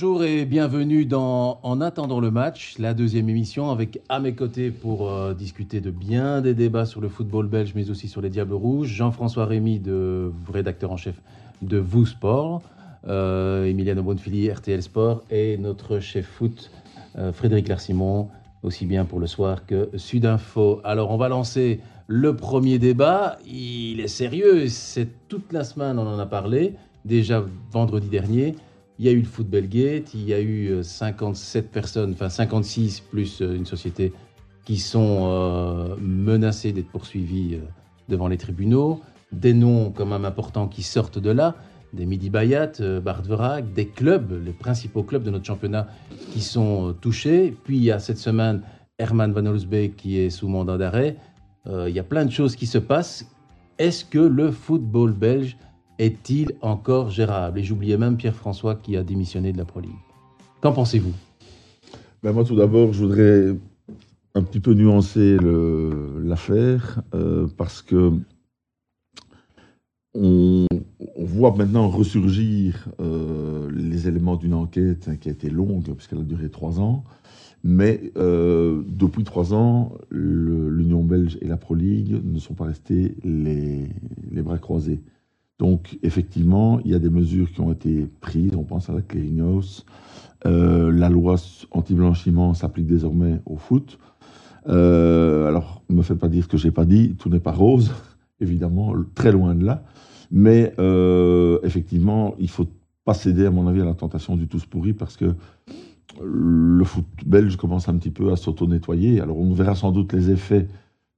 Bonjour et bienvenue dans En attendant le match, la deuxième émission avec à mes côtés pour euh, discuter de bien des débats sur le football belge mais aussi sur les Diables Rouges, Jean-François Rémy, de, rédacteur en chef de Vous Sport, euh, Emiliano Bonfili, RTL Sport et notre chef foot euh, Frédéric Larsimon, aussi bien pour le soir que Sudinfo. Alors on va lancer le premier débat, il est sérieux, c'est toute la semaine on en a parlé, déjà vendredi dernier. Il y a eu le Football Gate, il y a eu 57 euh, personnes, enfin 56 plus euh, une société qui sont euh, menacées d'être poursuivies devant les tribunaux. Des noms quand même importants qui sortent de là, des Midi Bayat, Bart Verac, des clubs, les principaux clubs de notre championnat qui sont touchés. Puis il y a cette semaine Herman Van Olsbeek qui est sous mandat d'arrêt. il y a plein de choses qui se passent. Est-ce que le football belge est-il encore gérable? Et j'oubliais même Pierre-François qui a démissionné de la Pro League. Qu'en pensez-vous? Ben Moi, tout d'abord, je voudrais un petit peu nuancer l'affaire euh, parce que on, voit maintenant ressurgir euh, les éléments d'une enquête qui a été longue, puisqu'elle a duré trois ans. Mais euh, depuis trois ans, l'Union belge et la Pro League ne sont pas restés les bras croisés. Donc, effectivement, il y a des mesures qui ont été prises. On pense à la clearinghouse. Euh, la loi anti-blanchiment s'applique désormais au foot. Euh, alors, ne me faites pas dire que j'ai pas dit. Tout n'est pas rose, évidemment, très loin de là. Mais euh, effectivement, il faut pas céder, à mon avis, à la tentation du tous pourri parce que le foot belge commence un petit peu à s'auto-nettoyer. Alors, on verra sans doute les effets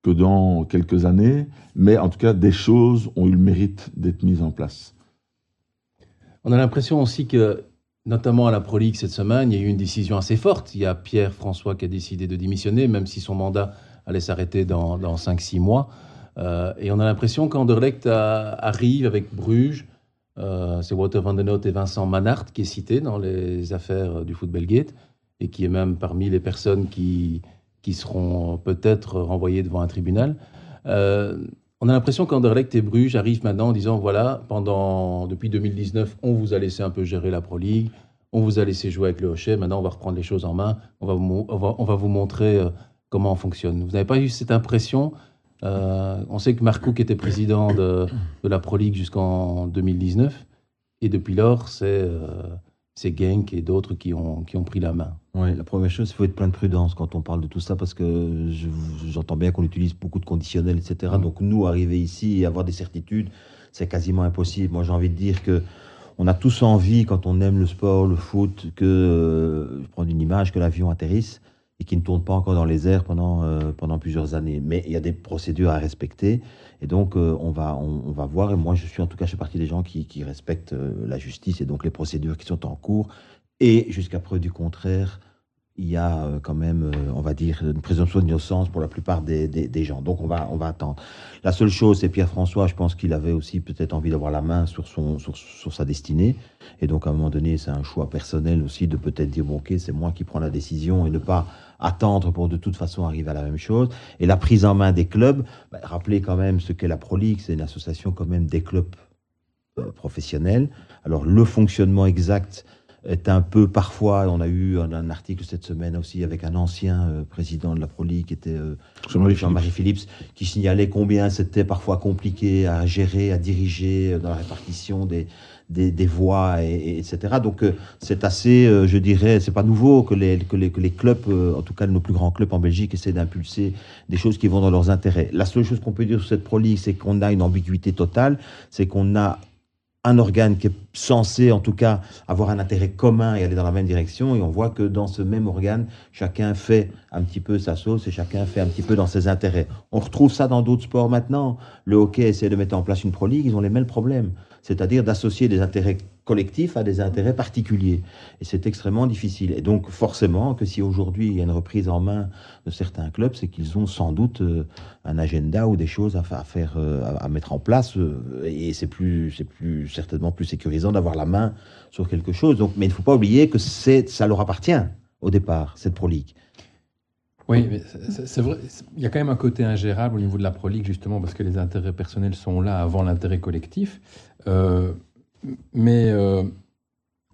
que dans quelques années, mais en tout cas, des choses ont eu le mérite d'être mises en place. On a l'impression aussi que, notamment à la Pro League cette semaine, il y a eu une décision assez forte. Il y a Pierre François qui a décidé de démissionner, même si son mandat allait s'arrêter dans, dans 5-6 mois. Euh, et on a l'impression qu'Anderlecht arrive avec Bruges. Euh, c'est Walter van den Noot et Vincent Manhart qui est cité dans les affaires du Football Gate et qui est même parmi les personnes qui, qui seront peut-être renvoyés devant un tribunal. Euh, on a l'impression qu'Anderlecht et Bruges arrivent maintenant en disant voilà, depuis 2019, on vous a laissé un peu gérer la Pro League, on vous a laissé jouer avec le Hochet, maintenant on va reprendre les choses en main, on va vous, montrer euh, comment on fonctionne. Vous n'avez pas eu cette impression euh, On sait que Marc qui était président de, la Pro League jusqu'en 2019, et depuis lors, c'est c'est Genk et d'autres qui ont pris la main. Oui, la première chose, il faut être plein de prudence quand on parle de tout ça, parce que j'entends bien qu'on utilise beaucoup de conditionnels, etc. Mm. Donc nous, arriver ici et avoir des certitudes, c'est quasiment impossible. Moi, j'ai envie de dire que on a tous envie, quand on aime le sport, le foot, que, euh, je prends une image, que l'avion atterrisse et qu'il ne tourne pas encore dans les airs pendant, euh, pendant plusieurs années. Mais il y a des procédures à respecter. Et donc, euh, on, va, on, va voir. Et moi, je suis en tout cas, je fais partie des gens qui, qui respectent euh, la justice et donc les procédures qui sont en cours. Et jusqu'à preuve du contraire, il y a euh, quand même, euh, on va dire, une présomption d'innocence pour la plupart des, gens. Donc on va, on va attendre. La seule chose, c'est Pierre-François, je pense qu'il avait aussi peut-être envie d'avoir la main sur, son, sur, sa destinée. Et donc à un moment donné, c'est un choix personnel aussi de peut-être dire, bon ok, c'est moi qui prends la décision et ne pas attendre pour de toute façon arriver à la même chose. Et la prise en main des clubs, bah, rappelez quand même ce qu'est la Pro League, c'est une association quand même des clubs euh, professionnels. Alors le fonctionnement exact est un peu parfois, on a eu un, article cette semaine aussi avec un ancien euh, président de la Pro League qui était euh, Jean-Marie Phillips. qui signalait combien c'était parfois compliqué à gérer, à diriger euh, dans la répartition des, des, des voix, et, etc. Donc c'est assez, je dirais, c'est pas nouveau que les, que les, que les clubs, en tout cas nos plus grands clubs en Belgique, essaient d'impulser des choses qui vont dans leurs intérêts. La seule chose qu'on peut dire sur cette Pro League, c'est qu'on a une ambiguïté totale, c'est qu'on a un organe qui est censé, en tout cas, avoir un intérêt commun et aller dans la même direction. Et on voit que dans ce même organe, chacun fait un petit peu sa sauce et chacun fait un petit peu dans ses intérêts. On retrouve ça dans d'autres sports maintenant. Le hockey essaie de mettre en place une Pro League, ils ont les mêmes problèmes. C'est-à-dire d'associer des intérêts collectif a des intérêts particuliers. Et c'est extrêmement difficile. Et donc, forcément, que si aujourd'hui il y a une reprise en main de certains clubs, c'est qu'ils ont sans doute euh, un agenda ou des choses à, faire, euh, à, mettre en place. Euh, et c'est plus, c'est plus, certainement plus sécurisant d'avoir la main sur quelque chose. Donc, mais il ne faut pas oublier que c'est, ça leur appartient au départ, cette Pro League. Oui, mais c'est vrai. Il y a quand même un côté ingérable au niveau de la Pro League, justement, parce que les intérêts personnels sont là avant l'intérêt collectif. Euh, mais euh,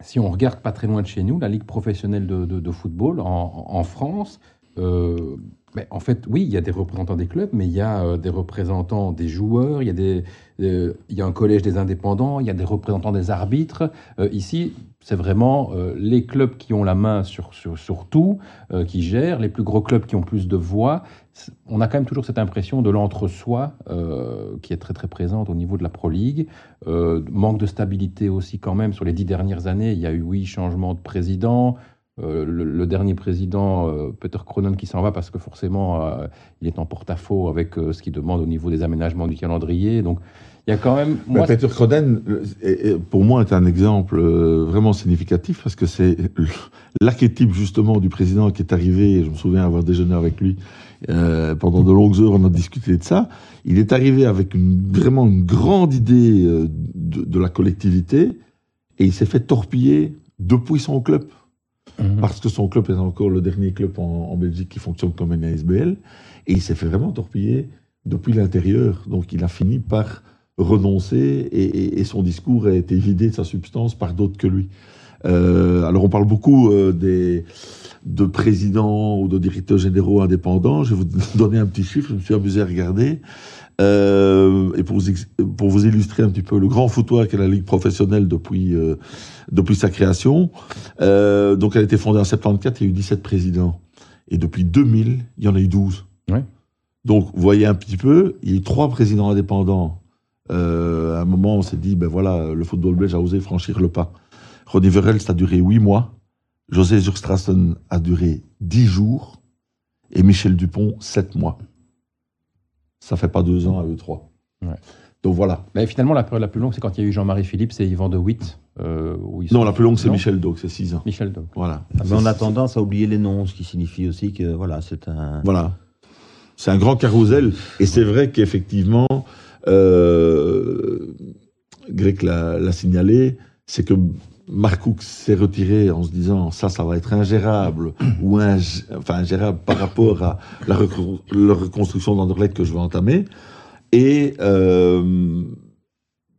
si on regarde pas très loin de chez nous, la Ligue professionnelle de, football en, France, euh, ben, en fait, oui, il y a des représentants des clubs, mais il y a des représentants des joueurs, il y, a y a un collège des indépendants, il y a des représentants des arbitres. ici, c'est vraiment les clubs qui ont la main sur, sur, tout, euh, qui gèrent, les plus gros clubs qui ont plus de voix. On a quand même toujours cette impression de l'entre-soi euh, qui est très très présente au niveau de la Pro League. manque de stabilité aussi quand même sur les dix dernières années. Il y a eu, oui, changement de président. Le, dernier président, Peter Cronin, qui s'en va parce que forcément, il est en porte-à-faux avec ce qu'il demande au niveau des aménagements du calendrier. Donc, il y a quand même. Moi, Peter euh, pour moi, est un exemple euh, vraiment significatif parce que c'est l'archétype justement du président qui est arrivé. Je me souviens avoir déjeuné avec lui euh, pendant de longues heures. On a discuté de ça. Il est arrivé avec une, vraiment une grande idée de, la collectivité et il s'est fait torpiller depuis son club. Mhm. Parce que son club est encore le dernier club en, en Belgique qui fonctionne comme un ASBL. Et il s'est fait vraiment torpiller depuis l'intérieur. Donc il a fini par renoncer et, son discours a été vidé de sa substance par d'autres que lui. Euh, alors on parle beaucoup euh, des, de présidents ou de directeurs généraux indépendants. Je vais vous donner un petit chiffre, je me suis amusé à regarder. Euh, et pour vous, pour vous illustrer un petit peu le grand foutoir qu'est la Ligue professionnelle depuis, depuis sa création. donc elle a été fondée en 74, il y a eu 17 présidents. Et depuis 2000, il y en a eu 12. Donc vous voyez un petit peu, il y a eu trois présidents indépendants à un moment, on s'est dit, ben voilà, le football belge a osé franchir le pas. Ronnie Verhel, ça a duré huit mois. José Zurstrassen a duré dix jours. Et Michel Dupont, sept mois. Ça fait pas deux ans à eux trois. Donc voilà. Mais finalement, la période la plus longue, c'est quand il y a eu Jean-Marie Philippe et Yvan de Witt. Euh, non, la plus longue, c'est Michel Dog, c'est six ans. Michel Dog. Voilà. Ah, mais on a tendance à oublier les noms, ce qui signifie aussi que voilà, c'est un. Voilà. C'est un grand carrousel. Et c'est vrai qu'effectivement, euh, Greg l'a signalé, c'est que Marcoux s'est retiré en se disant ça, ça va être ingérable ou enfin ingérable par rapport à la, reconstruction d'Anderlecht que je vais entamer. Et euh,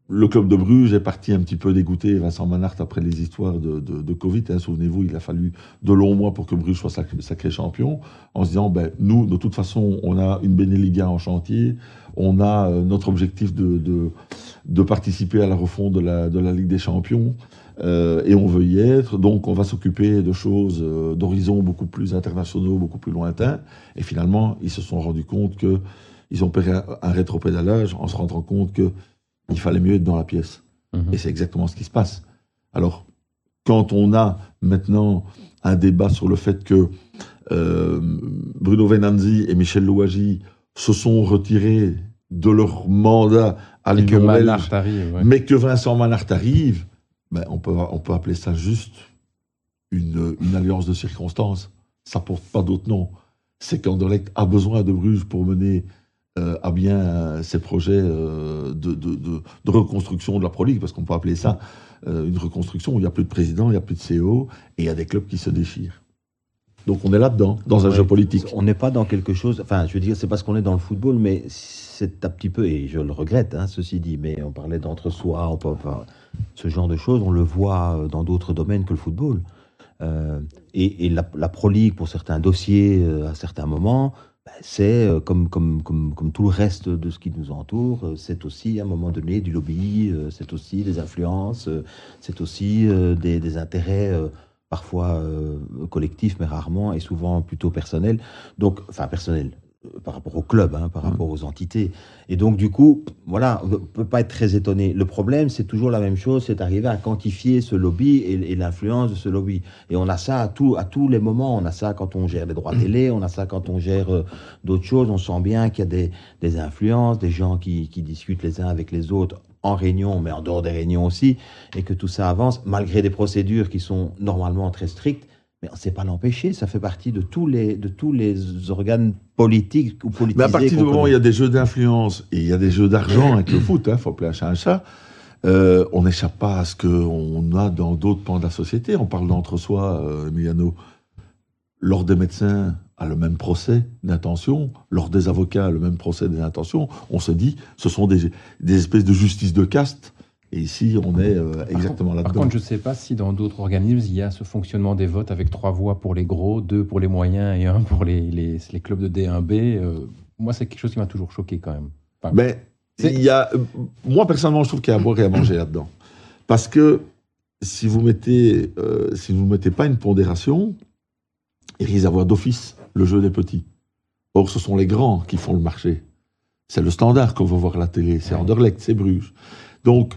le club de Bruges est parti un petit peu dégoûté, Vincent Manhart, après les histoires de, Covid. Hein, souvenez-vous, il a fallu de longs mois pour que Bruges soit sacré, champion, en se disant, ben, nous, de toute façon, on a une Beneliga en chantier, on a euh, notre objectif de, de, participer à la refonte de la, de la Ligue des Champions, euh, et on veut y être, donc on va s'occuper de choses euh, d'horizons beaucoup plus internationaux, beaucoup plus lointains. Et finalement, ils se sont rendus compte que ils ont pris un, rétropédalage en se rendant compte que il fallait mieux être dans la pièce. Mhm. Et c'est exactement ce qui se passe. Alors, quand on a maintenant un débat sur le fait que euh, Bruno Venanzi et Michel Louagie se sont retirés de leur mandat à l'Union belge, mais que Vincent Manhart arrive, ben on, peut, on peut appeler ça juste une, une alliance de circonstances. Ça porte pas d'autre nom. C'est qu'Anderlecht a besoin de Bruges pour mener euh, à bien ces projets euh, de, de, reconstruction de la Pro League, parce qu'on peut appeler ça euh, une reconstruction où il n'y a plus de président, il n'y a plus de CEO, et il y a des clubs qui se déchirent. Donc on est là-dedans, dans un jeu politique. On n'est pas dans quelque chose, enfin je veux dire, c'est parce qu'on est dans le football, mais c'est un petit peu, et je le regrette, hein, ceci dit, mais on parlait d'entre-soi, on peut, ce genre de choses, on le voit dans d'autres domaines que le football. et, la, la, Pro League, pour certains dossiers, à certains moments, bah, c'est euh, comme, comme, comme, comme, tout le reste de ce qui nous entoure, euh, c'est aussi à un moment donné du lobby, euh, c'est aussi des influences, c'est aussi des, des, intérêts parfois collectifs, mais rarement et souvent plutôt personnels. Donc, enfin personnels, par rapport au club, hein, par mmh. rapport aux entités. Et donc, du coup, voilà, on ne peut pas être très étonné. Le problème, c'est toujours la même chose, c'est d'arriver à quantifier ce lobby et, l'influence de ce lobby. Et on a ça à, tout, à tous les moments. On a ça quand on gère les droits mmh. télé, on a ça quand on gère euh, d'autres choses. On sent bien qu'il y a des, des, influences, des gens qui, qui discutent les uns avec les autres en réunion, mais en dehors des réunions aussi, et que tout ça avance, malgré des procédures qui sont normalement très strictes mais on ne sait pas l'empêcher, ça fait partie de tous les, de tous les organes politiques ou politisés. Mais à partir du moment où il y a des jeux d'influence et il y a des jeux d'argent avec le foot, il hein, faut appeler un chat un chat, euh, on n'échappe pas à ce qu'on a dans d'autres pans de la société. On parle d'entre-soi, euh, Emiliano. L'ordre des médecins a le même procès d'intention, l'ordre des avocats a le même procès d'intention. On se dit, ce sont des, des espèces de justice de caste Et ici, on est euh, exactement Par là-dedans. contre, je ne sais pas si dans d'autres organismes, il y a ce fonctionnement des votes avec trois voix pour les gros, deux pour les moyens et un pour les, les, les clubs de D1B. Euh, moi, c'est quelque chose qui m'a toujours choqué quand même. Enfin, Mais il y a, euh, moi, personnellement, je trouve qu'il y a à boire et à manger là-dedans. Parce que si vous mettez, euh, si vous mettez pas une pondération, il risque d'avoir d'office le jeu des petits. Or, ce sont les grands qui font le marché. C'est le standard qu'on va voir à la télé, c'est Ouais. Anderlecht, c'est Bruges. Donc,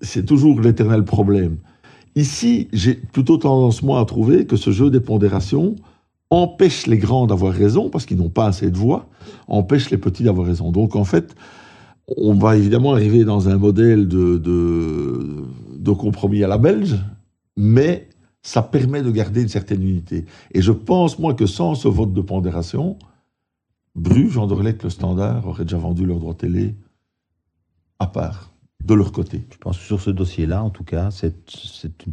c'est toujours l'éternel problème. Ici, j'ai plutôt tendance, moi, à trouver que ce jeu des pondérations empêche les grands d'avoir raison, parce qu'ils n'ont pas assez de voix, empêche les petits d'avoir raison. Donc, en fait, on va évidemment arriver dans un modèle de, de, compromis à la belge, mais ça permet de garder une certaine unité. Et je pense, moi, que sans ce vote de pondération, Bruges, Anderlecht, le Standard auraient déjà vendu leurs droits télé à part, de leur côté. Je pense que sur ce dossier-là, en tout cas, c'est c'est une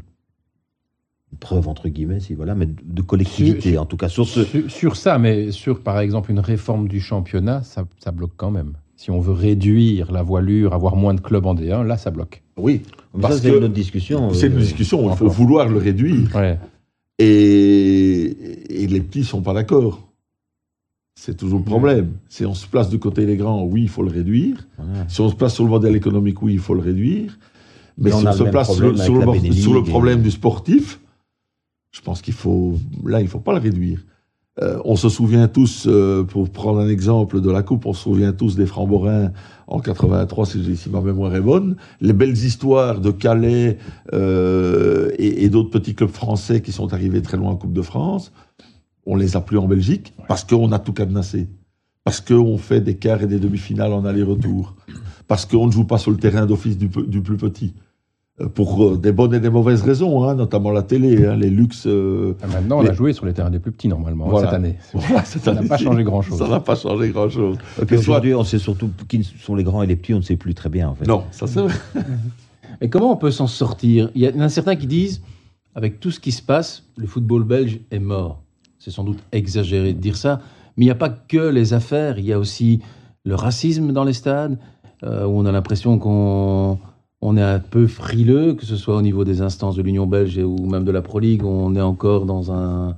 preuve, entre guillemets, si voilà, mais de- collectivité, Sur- en tout cas, sur ce... sur, sur ça, mais sur par exemple une réforme du championnat, ça, ça bloque quand même. Si on veut réduire la voilure, avoir moins de clubs en D1, là, ça bloque. Oui, Mais Parce ça, c'est que une autre discussion. c'est une euh, discussion, il faut encore. vouloir le réduire. Ouais. Et, et les petits sont pas d'accord. C'est toujours le problème. Si on se place du côté des grands, oui, il faut le réduire. Si on se place sur le modèle économique, oui, il faut le réduire. Mais si on se place sur, le- avec sur le, la bord- Benelux sur le et- problème du sportif, je pense qu'il faut. Là, il faut pas le réduire. Euh, on se souvient tous, euh, pour prendre un exemple de la Coupe, on se souvient tous des Framborins en 83, si, si ma mémoire est bonne. Les belles histoires de Calais euh, et, et d'autres petits clubs français qui sont arrivés très loin en Coupe de France, on les a plus en Belgique parce qu'on a tout cadenassé. Parce qu'on fait des quarts et des demi-finales en aller-retour. Parce qu'on ne joue pas sur le terrain d'office du, plus petit. Euh, Pour euh, des bonnes et des mauvaises raisons, hein, notamment la télé, hein, les luxes. euh, Ah, Maintenant, on a joué sur les terrains des plus petits normalement Voilà. cette année. voilà, cette Ça n'a pas changé grand-chose. Ça n'a pas changé grand-chose. Aujourd'hui, on sait surtout qui sont les grands et les petits, on ne sait plus très bien, en fait. Non, ça c'est vrai. Et comment on peut s'en sortir? Il y en a certains qui disent, avec tout ce qui se passe, le football belge est mort. C'est sans doute exagéré de dire ça, mais il n'y a pas que les affaires, il y a aussi le racisme dans les stades, euh, où on a l'impression qu'on on est un peu frileux, que ce soit au niveau des instances de l'Union belge ou même de la Pro League, on est encore dans un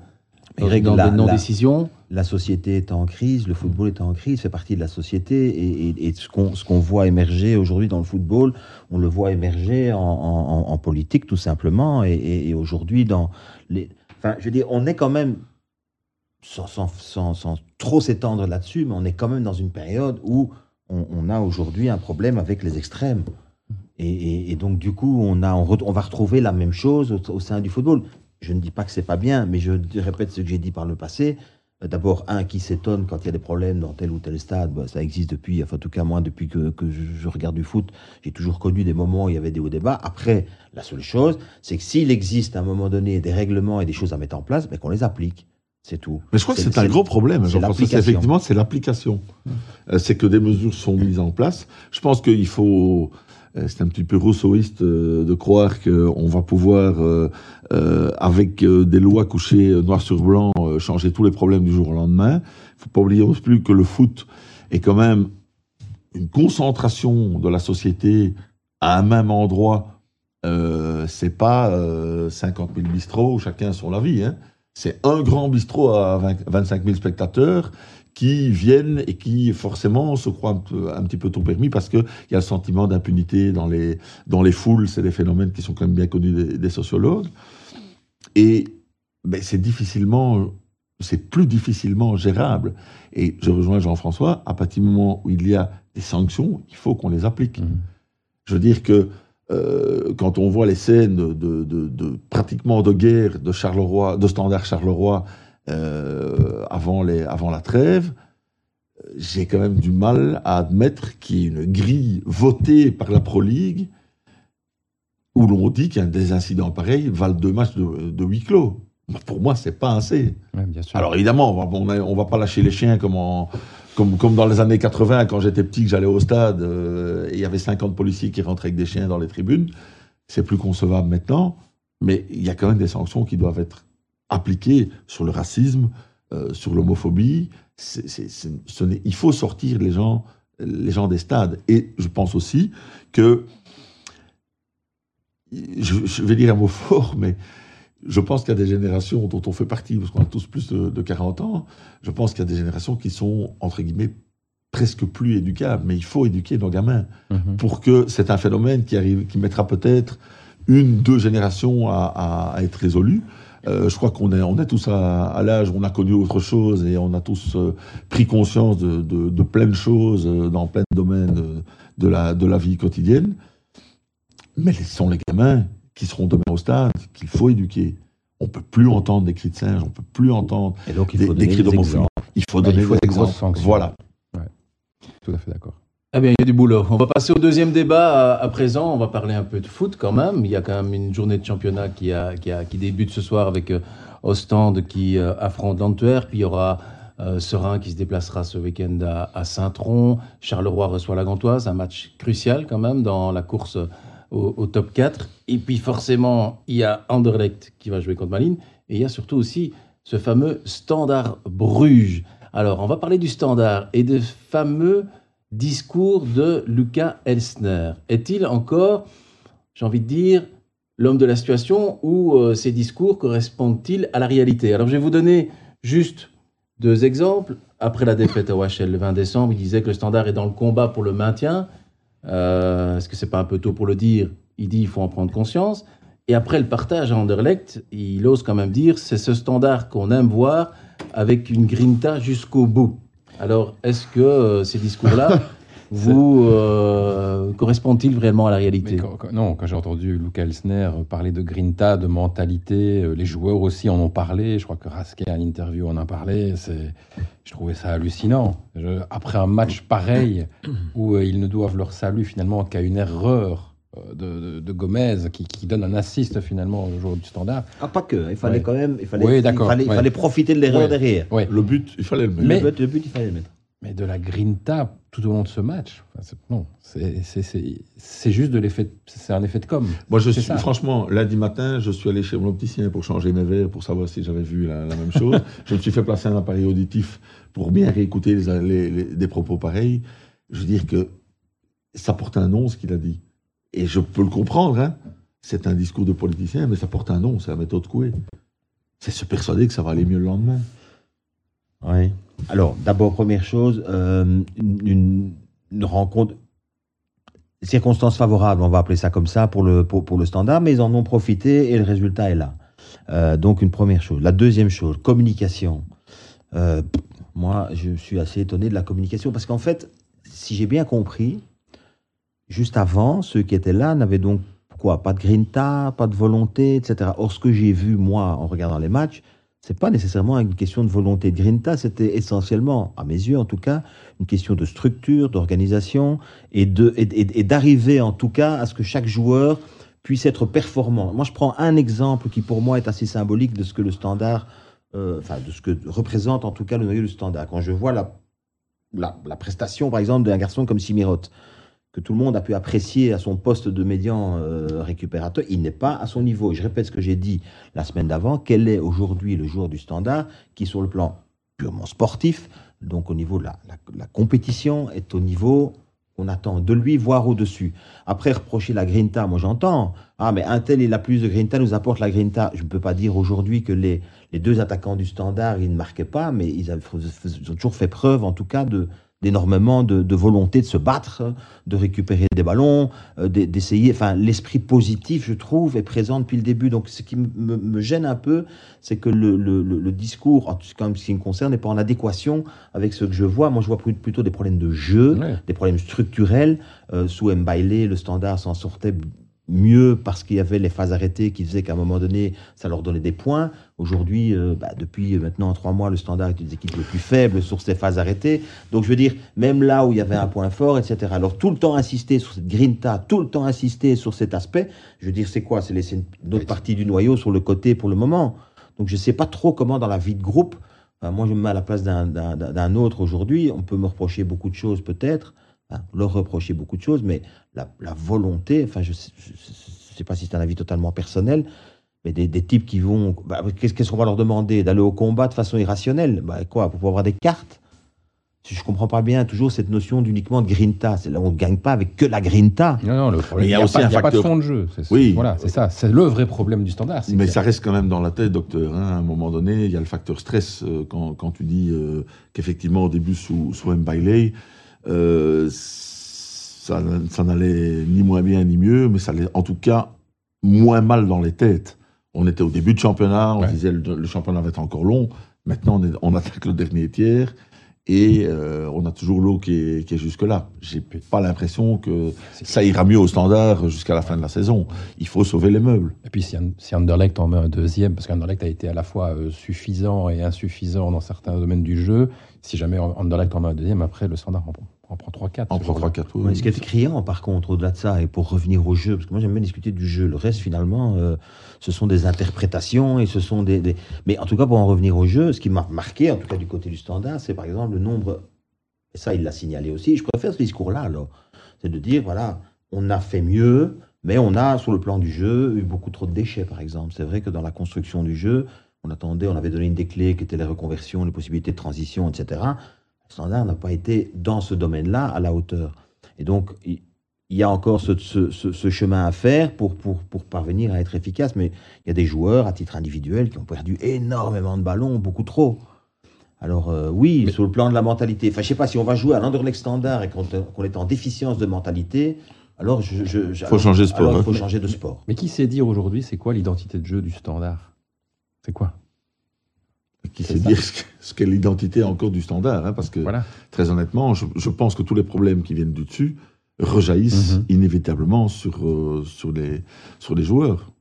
Mais dans, la- des non-décisions. la société est en crise, le football est en crise, fait partie de la société. Et, et- et ce qu'on voit émerger aujourd'hui dans le football, on le voit émerger en, en- en- en politique tout simplement. Et, et- et aujourd'hui, dans les. Enfin, je veux dire, on est quand même, sans, sans- sans- sans trop s'étendre là-dessus, mais on est quand même dans une période où on, on a aujourd'hui un problème avec les extrêmes. Et, et- et donc, du coup, on, a, on, re- on va retrouver la même chose au, au sein du football. Je ne dis pas que c'est pas bien, mais je répète ce que j'ai dit par le passé. Euh, D'abord, un qui s'étonne quand il y a des problèmes dans tel ou tel stade, bah, ça existe depuis, enfin, en tout cas moi, depuis que, que je, regarde du foot, j'ai toujours connu des moments où il y avait des hauts débats. Après, la seule chose, c'est que s'il existe à un moment donné des règlements et des choses à mettre en place, ben, qu'on les applique. C'est tout. Mais je crois que C'est- un gros problème. Jean-François, effectivement, c'est l'application. Euh, c'est que des mesures sont mises en place. Je pense qu'il faut. euh, C'est un petit peu rousseauiste euh, de croire qu'on va pouvoir, euh, euh, avec des lois couchées noir sur blanc, changer tous les problèmes du jour au lendemain. Il ne faut pas oublier non plus que le foot est quand même une concentration de la société à un même endroit. Euh, c'est pas euh, 50 000 bistrots où chacun a son avis. Hein. C'est un grand bistrot à 20 25 000 spectateurs qui viennent et qui forcément se croient un, peu- un petit peu tout permis parce qu'il y a le sentiment d'impunité dans les, dans les foules. C'est des phénomènes qui sont quand même bien connus des, des sociologues. Et ben, c'est difficilement, c'est plus difficilement gérable. Et je rejoins Jean-François, à partir du moment où il y a des sanctions, il faut qu'on les applique. Mhm. Je veux dire que euh, quand on voit les scènes de, de- de- de- pratiquement de guerre de Charleroi, de Standard Charleroi euh, avant, les, avant la trêve, j'ai quand même du mal à admettre qu'il y ait une grille votée par la Pro League où l'on dit qu'un des incidents pareils valent deux matchs de, de huis clos. Pour moi, c'est pas assez. Ouais, bien sûr. Alors évidemment, on va, on a- on va pas lâcher les chiens comme, en- comme, dans les années 80, quand j'étais petit, que j'allais au stade, euh, et il y avait 50 policiers qui rentraient avec des chiens dans les tribunes. C'est plus concevable maintenant, mais il y a quand même des sanctions qui doivent être appliquées sur le racisme, euh, sur l'homophobie. Il faut sortir les gens, les gens des stades. Et je pense aussi que je, vais dire un mot fort, mais je pense qu'il y a des générations dont on fait partie, parce qu'on a tous plus de, 40 ans, je pense qu'il y a des générations qui sont, entre guillemets, presque plus éducables. Mais il faut éduquer nos gamins mhm. pour que c'est un phénomène qui, arrive, qui mettra peut-être une, deux générations à, être résolu. Euh, je crois qu'on est, on est tous à, l'âge où on a connu autre chose et on a tous euh, pris conscience de, de, plein de choses euh, dans plein de domaines de, la, de la vie quotidienne. Mais ce sont les gamins qui seront demain au stade qu'il faut éduquer. On ne peut plus entendre des cris de singe, on ne peut plus entendre des, cris d'homophobie. Il faut donner des exemples. Voilà. Tout à fait d'accord. Eh bien, il y a du boulot. On va passer au deuxième débat à, présent. On va parler un peu de foot quand même. Il y a quand même une journée de championnat qui, a, qui, a, qui débute ce soir avec euh, Ostende qui euh, affronte l'Antwerp. Puis il y aura euh, Serein qui se déplacera ce week-end à, Saint-Tron. Charleroi reçoit la Gantoise. Un match crucial quand même dans la course au, top 4. Et puis forcément, il y a Anderlecht qui va jouer contre Malines. Et il y a surtout aussi ce fameux Standard Bruges. Alors, on va parler du Standard et de fameux discours de Lucas Elsner. Est-il encore, j'ai envie de dire, l'homme de la situation ou euh, ces discours correspondent-ils à la réalité? Alors je vais vous donner juste deux exemples. Après la défaite à OHL le 20 décembre, il disait que le standard est dans le combat pour le maintien. Euh, est-ce que c'est pas un peu tôt pour le dire? Il dit qu'il faut en prendre conscience. Et après le partage à Anderlecht, il ose quand même dire c'est ce standard qu'on aime voir avec une grinta jusqu'au bout. Alors, est-ce que euh, ces discours-là vous euh, correspondent-ils réellement à la réalité Non, quand j'ai entendu Luca Elsner parler de grinta, de mentalité, euh, les joueurs aussi en ont parlé. Je crois que Rasquet à l'interview en a parlé. Je trouvais ça hallucinant. après un match pareil où ils ne doivent leur salut finalement qu'à une erreur de, de, Gomez qui, qui, donne un assist finalement au joueur du standard. Ah, pas que, il fallait quand même, il fallait, il fallait, il fallait profiter de l'erreur derrière. Le but, il fallait le mettre. Mais, le, but, il fallait le mettre. Mais de la grinta tout au long de ce match, non, c'est juste de l'effet, c'est un effet de com. Moi, je suis, franchement, lundi matin, je suis allé chez mon opticien pour changer mes verres, pour savoir si j'avais vu la, même chose. je me suis fait placer un appareil auditif pour bien réécouter les, des propos pareils. Je veux dire que ça porte un nom, ce qu'il a dit. Et je peux le comprendre, hein. c'est un discours de politicien, mais ça porte un nom, c'est la méthode Coué. C'est se persuader que ça va aller mieux le lendemain. Oui. Alors, d'abord, première chose, euh, une, rencontre, circonstances favorables, on va appeler ça comme ça pour le, pour, le standard, mais ils en ont profité et le résultat est là. Euh, donc, une première chose. La deuxième chose, communication. Euh, moi, je suis assez étonné de la communication parce qu'en fait, si j'ai bien compris, Juste avant, ceux qui étaient là n'avaient donc quoi Pas de grinta, pas de volonté, etc. Or, ce que j'ai vu, moi, en regardant les matchs, c'est pas nécessairement une question de volonté de grinta, c'était essentiellement, à mes yeux en tout cas, une question de structure, d'organisation et d'arriver en tout cas à ce que chaque joueur puisse être performant. Moi, je prends un exemple qui pour moi est assez symbolique de ce que le standard, euh, enfin de ce que représente en tout cas le noyau du standard. Quand je vois la, la, la prestation, par exemple, d'un garçon comme Simirot, que tout le monde a pu apprécier à son poste de médian euh, récupérateur, il n'est pas à son niveau. Je répète ce que j'ai dit la semaine d'avant, quel est aujourd'hui le joueur du standard qui, sur le plan purement sportif, donc au niveau de la, compétition, est au niveau qu'on attend de lui, voire au-dessus. Après, reprocher la grinta, moi j'entends. Ah, mais un tel, il a plus de grinta, nous apporte la grinta. Je ne peux pas dire aujourd'hui que les, les deux attaquants du standard, ils ne marquaient pas, mais ils ont toujours fait preuve, en tout cas, de, d'énormément de, volonté de se battre, de récupérer des ballons, euh, d'essayer. Enfin, l'esprit positif, je trouve, est présent depuis le début. Donc, ce qui me, gêne un peu, c'est que le, discours, en tout cas, ce qui me concerne, n'est pas en adéquation avec ce que je vois. Moi, je vois plutôt des problèmes de jeu, des problèmes structurels. Euh, sous Mbailé, le standard s'en sortait mieux parce qu'il y avait les phases arrêtées qui faisaient qu'à un moment donné, ça leur donnait des points. Aujourd'hui, euh, bah, depuis maintenant trois mois, le standard est une des équipes les plus faibles sur ces phases arrêtées. Donc je veux dire, même là où il y avait un point fort, etc. Alors tout le temps insister sur cette grinta, tout le temps insister sur cet aspect, je veux dire, c'est quoi? C'est laisser une autre partie du noyau sur le côté pour le moment. Donc je ne sais pas trop comment dans la vie de groupe, moi je me mets à la place d'un autre aujourd'hui, on peut me reprocher beaucoup de choses peut-être, Hein, leur reprocher beaucoup de choses, mais la, volonté, enfin, je ne sais pas si c'est un avis totalement personnel, mais des, types qui vont. Bah, qu'est-ce qu'on va leur demander? D'aller au combat de façon irrationnelle? Bah, Quoi? Pour avoir des cartes? Je comprends pas bien toujours cette notion d'uniquement de grinta. C'est là on ne gagne pas avec que la grinta. Non, non, le problème, Mais il y a il n'y a, aussi pas- un il y a pas de facteur- fond de jeu. C'est- Oui. Voilà, c'est ça. C'est le vrai problème du standard. c'est Mais ça reste quand même dans la tête, docteur. hein. À un moment donné, il y a le facteur stress euh, quand, quand tu dis euh, qu'effectivement, au début, sous, sous Mbailey, euh, ça, ça n'allait ni moins bien ni mieux, mais ça allait en tout cas moins mal dans les têtes. On était au début de championnat, on Ouais. disait le, le championnat va être encore long. Maintenant, on, est- on attaque le dernier tiers et euh, on a toujours l'eau qui est, qui est jusque-là. J'ai pas l'impression que ça ira mieux au standard jusqu'à la fin de la saison. Il faut sauver les meubles. Et puis si, An- si Anderlecht en met un deuxième, parce qu'Anderlecht a été à la fois euh, suffisant et insuffisant dans certains domaines du jeu, si jamais Anderlecht en met un deuxième, après le standard en, en prend 3-4. En ce prend jour-là. 3-4. oui. Ouais, ce qui est criant, par contre, au-delà de ça, et pour revenir au jeu, parce que moi j'aime bien discuter du jeu. Le reste, finalement, euh, ce sont des interprétations et ce sont des, Mais en tout cas, pour en revenir au jeu, ce qui m'a marqué, en tout cas du côté du standard, c'est par exemple le nombre. Et ça, il l'a signalé aussi. Je préfère ce discours-là, alors. C'est de dire, voilà, on a fait mieux, mais on a, sur le plan du jeu, eu beaucoup trop de déchets, par exemple. C'est vrai que dans la construction du jeu, on attendait, on avait donné une des clés qui était les reconversions, les possibilités de transition, etc. Le standard n'a pas été dans ce domaine-là à la hauteur. Et donc, il il y a encore ce, ce- ce- ce chemin à faire pour, pour, pour parvenir à être efficace. Mais il y a des joueurs, à titre individuel, qui ont perdu énormément de ballons, beaucoup trop. Alors, euh, oui, Mais- sur le plan de la mentalité. Enfin, je sais pas, si on va jouer à l'Anderlecht standard et qu'on est en déficience de mentalité, alors je. je, je- Faut alors- changer de sport, alors il hein. faut changer de sport. Mais qui sait dire aujourd'hui, c'est quoi l'identité de jeu du standard? C'est quoi? Qui sait ça. dire ce que- ce qu'est l'identité encore du standard. hein, parce que, Voilà. très honnêtement, je, je pense que tous les problèmes qui viennent du dessus rejaillissent Mhm. inévitablement sur, euh, sur, les, sur les joueurs.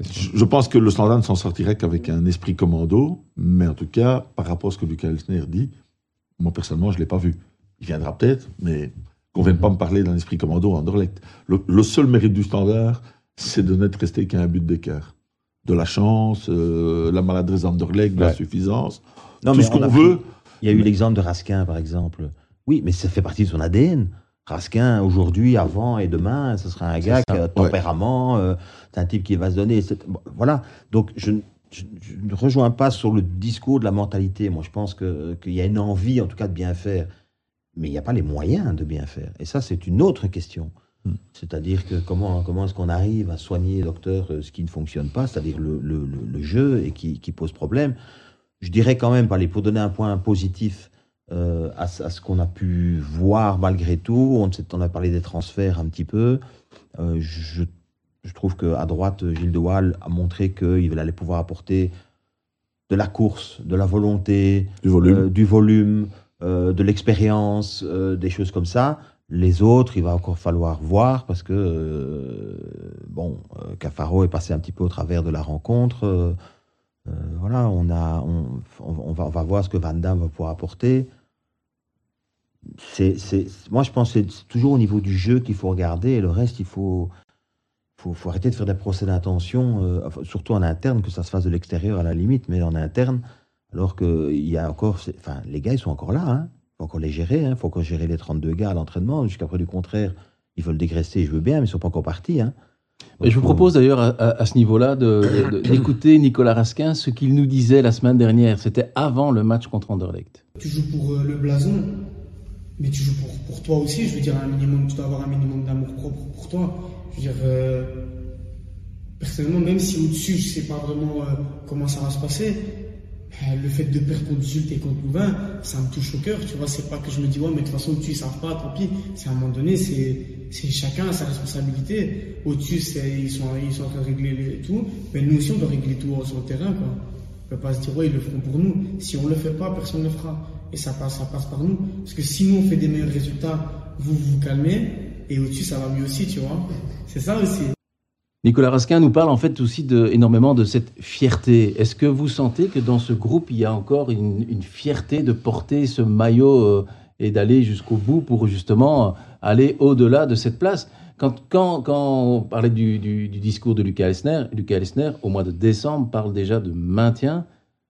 Je, je pense que le standard ne s'en sortirait qu'avec un esprit commando, mais en tout cas, par rapport à ce que Lucas Elsner dit, moi personnellement, je ne l'ai pas vu. Il viendra peut-être, mais qu'on ne vienne pas me parler d'un esprit commando à Anderlecht. Le, le seul mérite du standard, c'est de n'être resté qu'à un but d'écart. De la chance, euh, la maladresse d'Anderlecht, de Ouais. l'insuffisance, Non, tout mais ce on qu'on veut. Il y a eu l'exemple de Raskin, par exemple. Oui, mais ça fait partie de son ADN. Raskin, aujourd'hui, avant et demain, ce sera un gars qui a tempérament, euh, c'est un type qui va se donner. bon, voilà. Donc, je, ne- je- je ne rejoins pas sur le discours de la mentalité. Moi, je pense que- qu'il y a une envie, en tout cas, de bien faire. Mais il n'y a pas les moyens de bien faire. Et ça, c'est une autre question. Hmm. C'est-à-dire que comment, comment est-ce qu'on arrive à soigner, docteur, euh, ce qui ne fonctionne pas, c'est-à-dire le, le- le- le jeu et qui, qui pose problème? Je dirais quand même, allez, pour donner un point positif euh, à, ce- à ce qu'on a pu voir malgré tout, on, a parlé des transferts un petit peu. Euh, je, je trouve qu'à droite, Gilles de Waal a montré qu'il allait pouvoir apporter de la course, de la volonté, Du volume. euh, du volume, de l'expérience, des choses comme ça. Les autres, il va encore falloir voir parce que, bon, Cafaro est passé un petit peu au travers de la rencontre. euh, voilà, on, a, on va, on va voir ce que Van Damme va pouvoir apporter. C'est, c'est- moi, je pense que c'est toujours au niveau du jeu qu'il faut regarder et le reste, il faut, faut, faut arrêter de faire des procès d'intention, euh, surtout en interne, que ça se fasse de l'extérieur à la limite, mais en interne, alors qu'il y a encore. c'est- Enfin, les gars, ils sont encore là. Il faut encore les gérer. Il faut encore gérer les 32 gars à l'entraînement. Jusqu'à près du contraire, ils veulent dégraisser, je veux bien, mais ils ne sont pas encore partis. Hein. Je vous propose d'ailleurs à, à- à ce niveau-là de- de- d'écouter Nicolas Raskin, ce qu'il nous disait la semaine dernière. C'était avant le match contre Anderlecht. Tu joues pour euh, le blason, mais tu joues pour, pour toi aussi. Je veux dire, un minimum, tu dois avoir un minimum d'amour propre pour toi. Je veux dire, euh, personnellement, même si au-dessus, je sais pas vraiment euh, comment ça va se passer, euh, le fait de perdre contre Zult et contre Louvain, ça me touche au cœur. Tu vois, c'est pas que je me dis, ouais, mais de toute façon, au-dessus, ils pas, tant pis. C'est à un moment donné, c'est chacun sa responsabilité. Au-dessus, ils sont, ils sont en train de régler tout, mais nous aussi, on doit régler tout sur le terrain, quoi. On peut pas se dire, ouais, ils le feront pour nous. Si on le fait pas, personne ne le fera. Et ça passe, ça passe par nous. Parce que si nous, on fait des meilleurs résultats, vous vous calmez, et au-dessus, ça va mieux aussi, tu vois. C'est ça aussi. Nicolas Raskin nous parle en fait aussi de, énormément de cette fierté. Est-ce que vous sentez que dans ce groupe, il y a encore une, fierté de porter ce maillot euh, et d'aller jusqu'au bout pour justement aller au-delà de cette place? Quand, quand, quand on parlait du, du- discours de Lucas Elsner, Lucas Elsner, au mois de décembre, parle déjà de maintien,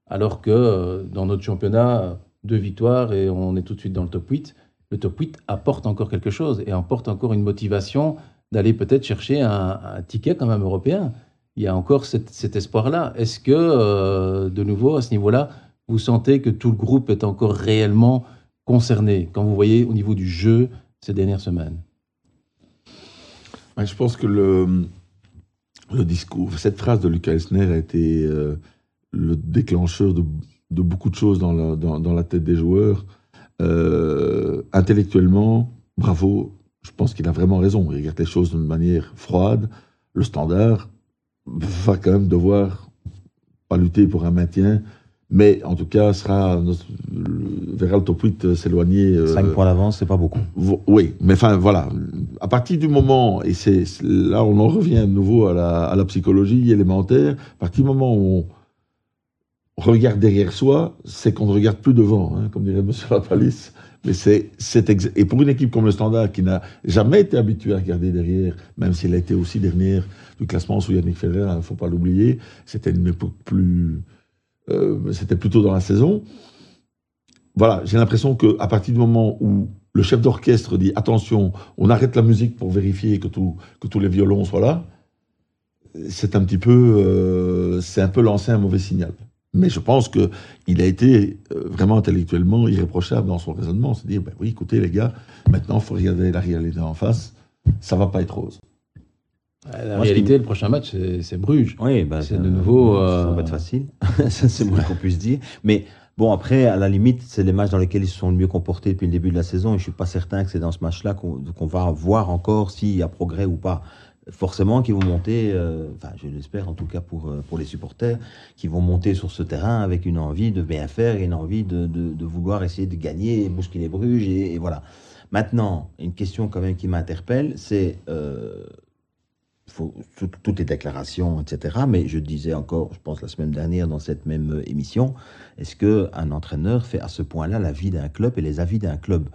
alors que euh, dans notre championnat, deux victoires et on est tout de suite dans le top 8. Le top 8 apporte encore quelque chose et apporte encore une motivation d'aller peut-être chercher un, ticket quand même européen. Il y a encore cet, espoir-là. Est-ce que, euh, de nouveau, à ce niveau-là, vous sentez que tout le groupe est encore réellement concerné quand vous voyez au niveau du jeu ces dernières semaines? Je pense que le, le discours, cette phrase de Lucas Elsner a été euh, le déclencheur de, beaucoup de choses dans la, dans, la tête des joueurs. Euh, intellectuellement, bravo, je pense qu'il a vraiment raison. Il regarde les choses d'une manière froide. Le standard va quand même devoir pas lutter pour un maintien, mais en tout cas sera verra le top 8 s'éloigner. 5 euh, points d'avance, c'est pas beaucoup. Oui, mais enfin voilà, à partir du moment, et c'est là on en revient de nouveau à la, à la, psychologie élémentaire, à partir du moment où on regarde derrière soi, c'est qu'on ne regarde plus devant, hein, comme dirait M. Lapalis. Mais c'est, et pour une équipe comme le Standard qui n'a jamais été habituée à regarder derrière, même s'il a été aussi dernière du classement sous Yannick Ferrer, il hein, ne faut pas l'oublier, c'était une époque plus, euh, c'était plutôt dans la saison. Voilà, j'ai l'impression qu'à partir du moment où le chef d'orchestre dit attention, on arrête la musique pour vérifier que tous les violons soient là, c'est un petit peu, euh, c'est un peu lancer un mauvais signal. Mais je pense qu'il a été euh, vraiment intellectuellement irréprochable dans son raisonnement. C'est dire, ben oui, écoutez les gars, maintenant il faut regarder la réalité en face, ça va pas être rose. La réalité, le prochain match, c'est Bruges. Oui, bah, c'est de nouveau. Ça va euh, être facile, c'est moins qu'on puisse dire. Mais bon, après, à la limite, c'est les matchs dans lesquels ils se sont le mieux comportés depuis le début de la saison. Et je suis pas certain que c'est dans ce match-là qu'on va voir encore s'il y a progrès ou pas forcément qui vont monter, euh, enfin je l'espère en tout cas pour, euh, pour les supporters, qui vont monter sur ce terrain avec une envie de bien faire et une envie de, de, vouloir essayer de gagner, bousculer Bruges, et, et, voilà. Maintenant, une question quand même qui m'interpelle, c'est euh, toutes les déclarations, etc. Mais je disais encore, je pense la semaine dernière dans cette même émission, est-ce qu'un entraîneur fait à ce point-là la vie d'un club et les avis d'un club?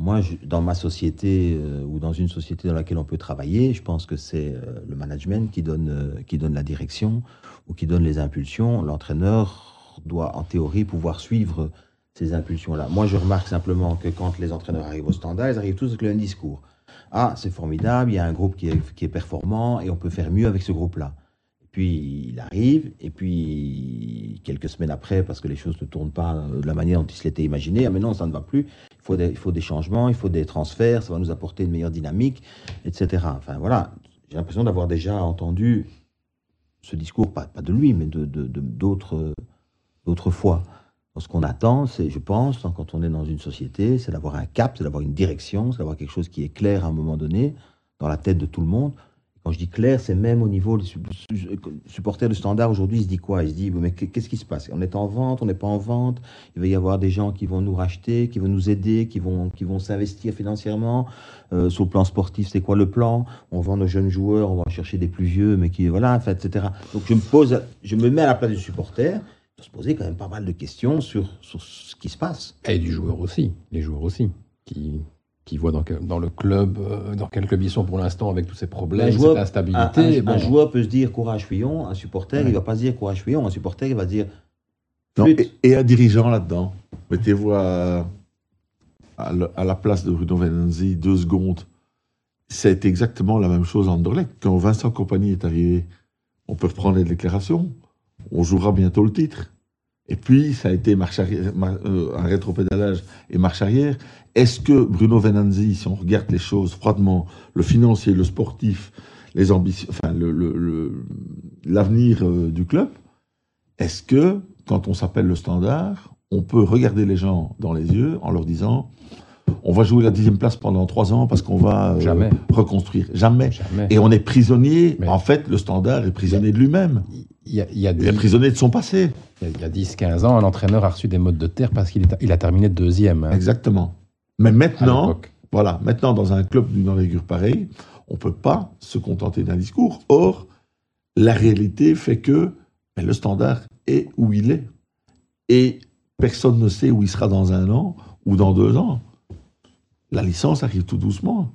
Moi, dans ma société euh, ou dans une société dans laquelle on peut travailler, je pense que c'est euh, le management qui donne, euh, qui donne la direction ou qui donne les impulsions. L'entraîneur doit, en théorie, pouvoir suivre ces impulsions-là. Moi, je remarque simplement que quand les entraîneurs arrivent au standard, ils arrivent tous avec le même discours. Ah, c'est formidable, il y a un groupe qui est, qui est performant et on peut faire mieux avec ce groupe-là. Puis il arrive, et puis quelques semaines après, parce que les choses ne tournent pas de la manière dont il se l'était imaginé, ah mais non, ça ne va plus, il faut, des, il faut des changements, il faut des transferts, ça va nous apporter une meilleure dynamique, etc. Enfin voilà, j'ai l'impression d'avoir déjà entendu ce discours, pas, de lui, mais de, d'autres, d'autres fois. Ce qu'on attend, c'est, je pense, quand on est dans une société, c'est d'avoir un cap, c'est d'avoir une direction, c'est d'avoir quelque chose qui est clair à un moment donné, dans la tête de tout le monde, quand je dis clair, c'est même au niveau du supporter du standard aujourd'hui, il se dit quoi? Il se dit, mais qu'est-ce qui se passe? On est en vente, on n'est pas en vente, il va y avoir des gens qui vont nous racheter, qui vont nous aider, qui vont, qui vont s'investir financièrement. Euh, sur le plan sportif, c'est quoi le plan? On vend nos jeunes joueurs, on va chercher des plus vieux, mais qui, voilà, etc. Donc je me pose, je me mets à la place du supporter, de se poser quand même pas mal de questions sur, sur ce qui se passe. Et du joueur aussi, les joueurs aussi, qui qui voit dans, dans, le club, euh, dans quel club ils sont pour l'instant avec tous ces problèmes, cette instabilité. Un, joueur peut se dire courage fuyons, un supporter, il il va pas se dire courage fuyons, un supporter, il va dire. et, un dirigeant là-dedans. Mettez-vous à, à, la place de Bruno Venanzi deux secondes. C'est exactement la même chose en Anderlecht. Quand Vincent Compagnie est arrivé, on peut reprendre les déclarations. On jouera bientôt le titre. Et puis, ça a été marche arrière, euh, un rétropédalage et marche arrière. Est-ce que Bruno Venanzi, si on regarde les choses froidement, le financier, le sportif, les ambitions, enfin, l'avenir euh, du club, est-ce que, quand on s'appelle le standard, on peut regarder les gens dans les yeux en leur disant on va jouer la dixième place pendant trois ans parce qu'on va euh, reconstruire? Jamais. Et on est prisonnier. En fait, le standard est prisonnier de lui-même. Il, y a, est prisonnier de son passé. Il y a, 10-15 ans, un entraîneur a reçu des modes de terre parce qu'il il a terminé deuxième. Hein. Exactement. Mais maintenant, voilà, maintenant, dans un club d'une envergure pareille, on ne peut pas se contenter d'un discours. Or, la réalité fait que ben, le standard est où il est. Et personne ne sait où il sera dans un an ou dans deux ans la licence arrive tout doucement.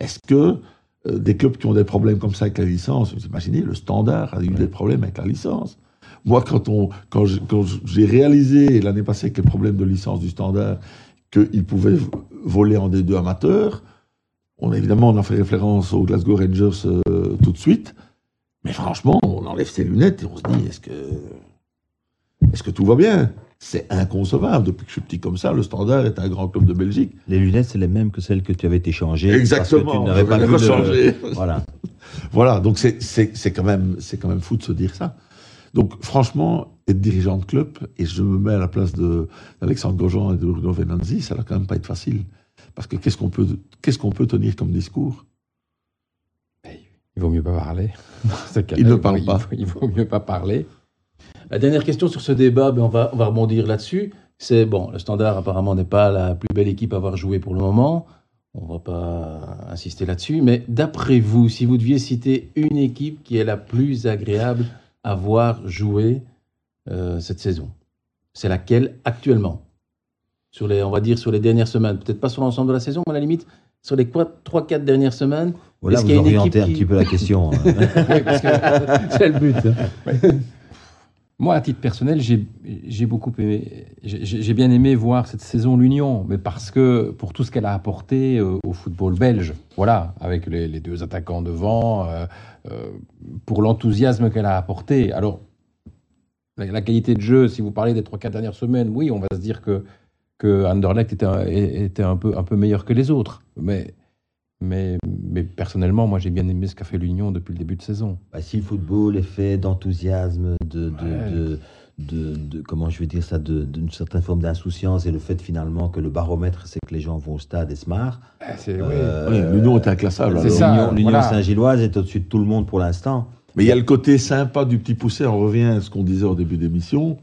Est-ce que euh, des clubs qui ont des problèmes comme ça avec la licence, vous imaginez, le standard a eu des problèmes avec la licence. Moi, quand, on, quand j'ai réalisé l'année passée avec les problèmes de licence du standard qu'ils pouvaient voler en D2 amateurs, on a évidemment on a fait référence aux Glasgow Rangers euh, tout de suite. Mais franchement, on enlève ses lunettes et on se dit est-ce que, est-ce que tout va bien? C'est inconcevable. Depuis que je suis petit comme ça, le Standard est un grand club de Belgique. Les lunettes, c'est les mêmes que celles que tu avais échangées. Exactement. Parce que tu n'avais pas le- changer. Voilà. Voilà, donc c'est- quand, même- c'est quand même fou de se dire ça. Donc franchement, être dirigeant de club, et je me mets à la place de- d'Alexandre Gaujean et de Bruno Venanzi, ça va quand même pas être facile. Parce que qu'est-ce qu'on peut, qu'est-ce qu'on peut tenir comme discours? Il vaut mieux pas parler. Dans ce cas-là, Il ne parle il pas. Il vaut mieux pas parler. La dernière question sur ce débat, ben, on, va, on va rebondir là-dessus. C'est bon, le Standard apparemment n'est pas la plus belle équipe à avoir joué pour le moment. On va pas insister là-dessus. Mais d'après vous, si vous deviez citer une équipe qui est la plus agréable à voir jouer euh, cette saison, c'est laquelle actuellement? Sur les, On va dire sur les dernières semaines. Peut-être pas sur l'ensemble de la saison, mais à la limite, sur les 3-4 dernières semaines. Voilà, vous qu'il y a une orientez équipe un qui- petit peu la question. hein. Oui, parce que c'est le but. Moi, à titre personnel, j'ai beaucoup aimé, j'ai bien aimé voir cette saison l'Union, mais parce que pour tout ce qu'elle a apporté euh, au football belge, voilà, avec les, deux attaquants devant, euh, euh, pour l'enthousiasme qu'elle a apporté. Alors, la, la qualité de jeu, si vous parlez des trois quatre dernières semaines, oui, on va se dire que que Anderlecht était un, était un peu un peu meilleur que les autres, mais mais mais personnellement, moi, j'ai bien aimé ce qu'a fait l'Union depuis le début de saison. Bah, si le football est fait d'enthousiasme, de, de, Ouais. de, de- de- comment je vais dire ça, d'une certaine forme d'insouciance et le fait finalement que le baromètre, c'est que les gens vont au stade et se marrent. Ah, c'est- euh, Oui, L'Union est inclassable. c'est alors. ça. L'Union l'Union voilà. Saint-Gilloise est au-dessus de tout le monde pour l'instant. Mais il y a le côté sympa du petit poussé. On revient à ce qu'on disait au début d'émission.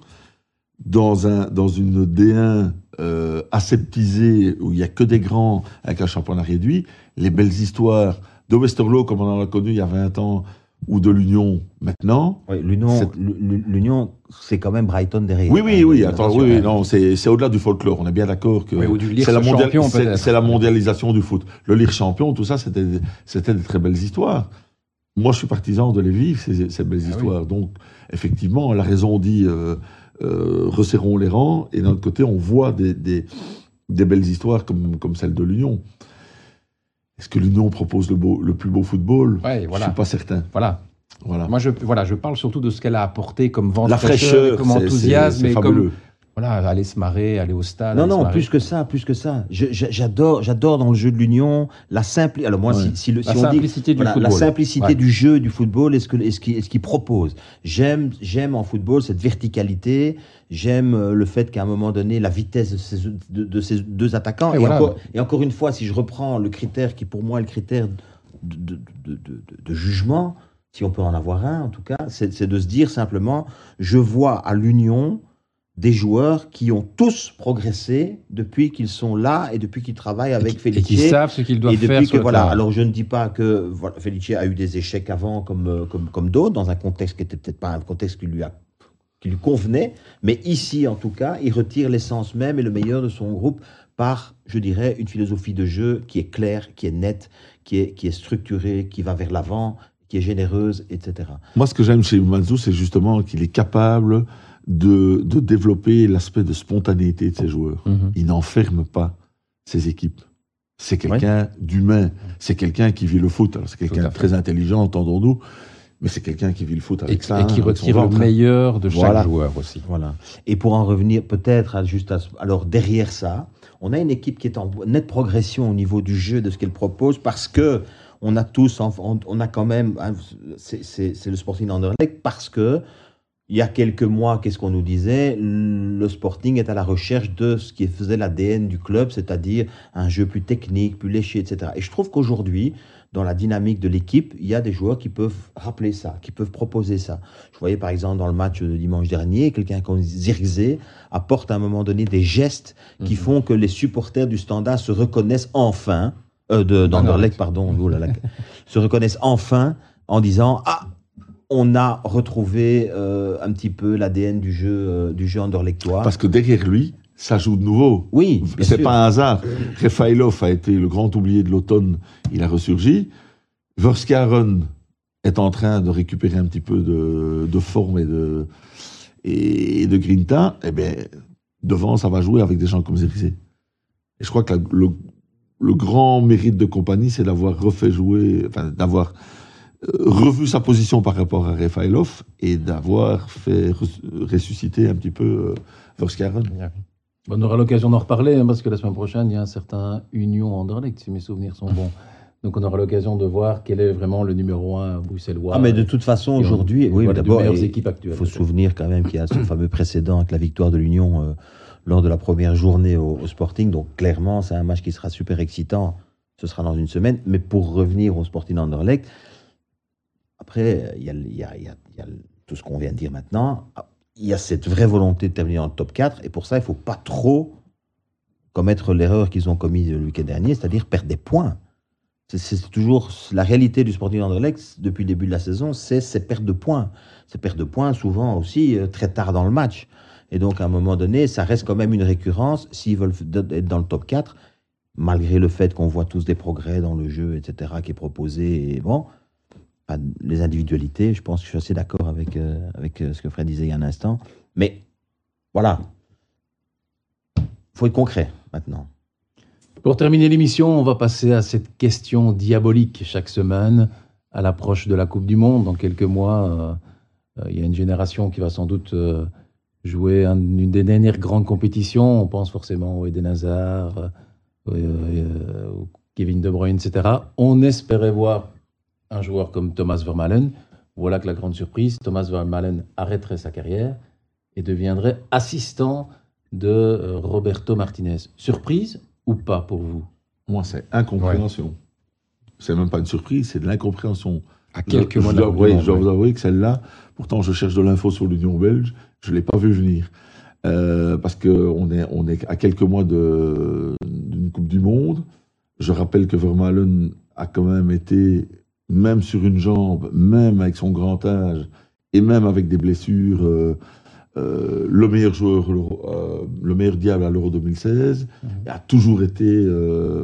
Dans, un, dans une D1 euh, aseptisée, où il n'y a que des grands avec un championnat réduit, les belles histoires de Westerlo, comme on en a connu il y a 20 ans, ou de l'Union maintenant. Oui, L'Union, C'est- quand même Brighton derrière. Oui, oui, oui, attends, oui, oui, non, c'est c'est au-delà du folklore. On est bien d'accord que Oui, ou du Lierse c'est la, mondial- la mondialisation du foot. Le lire champion, tout ça, c'était c'était des très belles histoires. Moi, je suis partisan de les vivre, ces, ces belles Ah oui. histoires. Donc, effectivement, la raison dit euh, euh, resserrons les rangs, et d'un autre côté, on voit des, des, des belles histoires comme, comme celle de l'Union. Est-ce que l'Union propose le, beau, le plus beau football? Ouais, Je voilà. suis pas certain. Voilà. Voilà. Moi, je, voilà, je parle surtout de ce qu'elle a apporté comme vent la fraîcheur, comme enthousiasme, c'est et c'est comme fabuleux. Voilà, aller se marrer, aller au stade. Non, non, plus que ça, plus que ça. J'adore, j'adore dans le jeu de l'Union la simplicité. Alors moi, Ouais. si, si le- La si on dit simplicité du voilà, football. la simplicité Ouais. du jeu du football et ce que- et ce qu'il ce qu'il propose. J'aime, j'aime en football cette verticalité. J'aime euh, le fait qu'à un moment donné, la vitesse de ces, de, de ces deux attaquants. Et Et, voilà. encore, et encore une fois, si je reprends le critère qui pour moi est le critère de, jugement, si on peut en avoir un en tout cas, c'est de se dire simplement, je vois à l'Union des joueurs qui ont tous progressé depuis qu'ils sont là et depuis qu'ils travaillent avec et Felice. qui savent ce qu'ils doivent Et depuis faire. que sur voilà, alors je ne dis pas que voilà, Felice a eu des échecs avant comme, euh, comme, comme d'autres, dans un contexte qui n'était peut-être pas un contexte qui lui, a, qui lui convenait, mais ici en tout cas, il retire l'essence même et le meilleur de son groupe par, je dirais, une philosophie de jeu qui est claire, qui est nette, qui est, qui est structurée, qui va vers l'avant, qui est généreuse, etc. Moi, ce que j'aime chez Manzou, c'est justement qu'il est capable de, de développer l'aspect de spontanéité de ses joueurs. Mhm. Il n'enferme pas ses équipes. C'est quelqu'un d'humain. C'est quelqu'un qui vit le foot. Alors, c'est quelqu'un de très intelligent, entendons-nous, mais c'est quelqu'un qui vit le foot Et, avec ça. et qui retire le meilleur de chaque Voilà. joueur aussi. Voilà. Et pour en revenir peut-être à juste à ce- alors derrière ça, on a une équipe qui est en nette progression au niveau du jeu de ce qu'elle propose parce que on a tous, on, on a quand même, hein, c'est le Sporting Anderlecht parce que il y a quelques mois, qu'est-ce qu'on nous disait? Le Sporting est à la recherche de ce qui faisait l'ADN du club, c'est-à-dire un jeu plus technique, plus léché, etc. Et je trouve qu'aujourd'hui, dans la dynamique de l'équipe, il y a des joueurs qui peuvent rappeler ça, qui peuvent proposer ça. Je voyais par exemple dans le match de dimanche dernier, quelqu'un comme Zirkzee apporte à un moment donné des gestes qui Mhm. font que les supporters du Standard se reconnaissent enfin, euh, de- d'Anderlecht, pardon, là là, se reconnaissent enfin en disant Ah, on a retrouvé euh, un petit peu l'ADN du jeu, euh, du jeu. Parce que derrière lui, ça joue de nouveau. Oui, C'est pas un hasard. Refailov a été le grand oublié de l'automne. Il a ressurgi. Verskaren est en train de récupérer un petit peu de, de forme et de, et de grinta. Eh bien, devant, ça va jouer avec des gens comme Zirkzee. Et je crois que la- le, le grand mérite de compagnie, c'est d'avoir refait jouer, enfin, d'avoir revu sa position par rapport à Refailov et d'avoir fait ressusciter un petit peu Verskaren. On aura l'occasion d'en reparler hein, parce que la semaine prochaine, il y a un certain Union Anderlecht, si mes souvenirs sont bons. Donc on aura l'occasion de voir quel est vraiment le numéro un bruxellois. Ah mais de toute façon aujourd'hui, oui, d'abord il faut se souvenir quand même qu'il y a ce fameux précédent avec la victoire de l'Union euh, lors de la première journée au, Sporting. Donc clairement c'est un match qui sera super excitant. Ce sera dans une semaine. Mais pour revenir au Sporting Anderlecht, après il y a, tout ce qu'on vient de dire maintenant. Il y a cette vraie volonté de terminer dans le top 4 et pour ça il faut pas trop commettre l'erreur qu'ils ont commise le week-end dernier, c'est-à-dire perdre des points. C'est toujours la réalité du Sporting Anderlecht depuis le début de la saison, c'est ces pertes de points. Ces pertes de points, souvent aussi euh, très tard dans le match. Et donc, à un moment donné, ça reste quand même une récurrence s'ils veulent être dans le top 4, malgré le fait qu'on voit tous des progrès dans le jeu, etc., qui est proposé. Et bon, les individualités, je pense que je suis assez d'accord avec, euh, avec euh, ce que Fred disait il y a un instant. Mais voilà, il faut être concret maintenant. Pour terminer l'émission, on va passer à cette question diabolique chaque semaine, à l'approche de la Coupe du Monde. Dans quelques mois, euh, il y a une génération qui va sans doute jouer une des dernières grandes compétitions. On pense forcément au Eden Hazard, Kevin De Bruyne, etc. On espérait voir un joueur comme Thomas Vermaelen. Voilà que la grande surprise, Thomas Vermaelen arrêterait sa carrière et deviendrait assistant de Roberto Martinez. Surprise ou pas pour vous? Moi, c'est incompréhension. C'est même pas une surprise, c'est de l'incompréhension. À quelques mois je, dois, oui, je dois vous avouer que celle-là, pourtant je cherche de l'info sur l'Union belge, je ne l'ai pas vu venir. Euh, parce qu'on est, on est à quelques mois d'une Coupe du Monde. Je rappelle que Vermaelen a quand même été, même sur une jambe, même avec son grand âge, et même avec des blessures, euh, euh, le meilleur joueur, euh, le meilleur diable à l'Euro 2016, mhm. a toujours été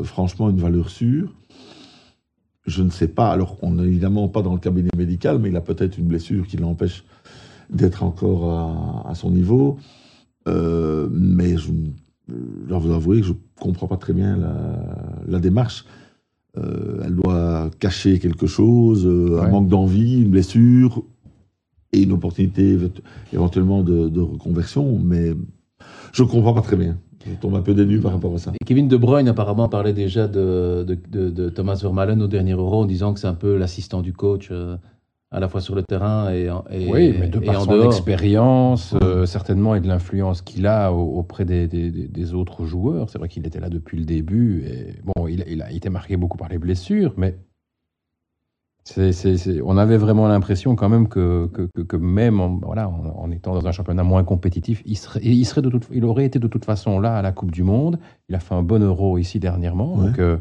franchement une valeur sûre. Je ne sais pas, alors on n'est évidemment pas dans le cabinet médical, mais il a peut-être une blessure qui l'empêche d'être encore à, son niveau. mais je, dois vous avouer que je ne comprends pas très bien la, démarche. Elle doit cacher quelque chose, un manque d'envie, une blessure, et une opportunité éventuellement de, reconversion, mais je ne comprends pas très bien. Je tombe un peu dénu par rapport à ça. Kevin De Bruyne apparemment parlait déjà de, de, Thomas Vermaelen au dernier Euro en disant que c'est un peu l'assistant du coach. Euh, à la fois sur le terrain et, et oui, mais de par son expérience, euh, certainement, et de l'influence qu'il a auprès des, des, autres joueurs. C'est vrai qu'il était là depuis le début. Et, bon, il, il, a été marqué beaucoup par les blessures, mais on avait vraiment l'impression quand même que, que, même en, voilà, en, étant dans un championnat moins compétitif, il, serait, il, serait de toute, il aurait été de toute façon là à la Coupe du Monde. Il a fait un bon euro ici dernièrement. Donc, euh,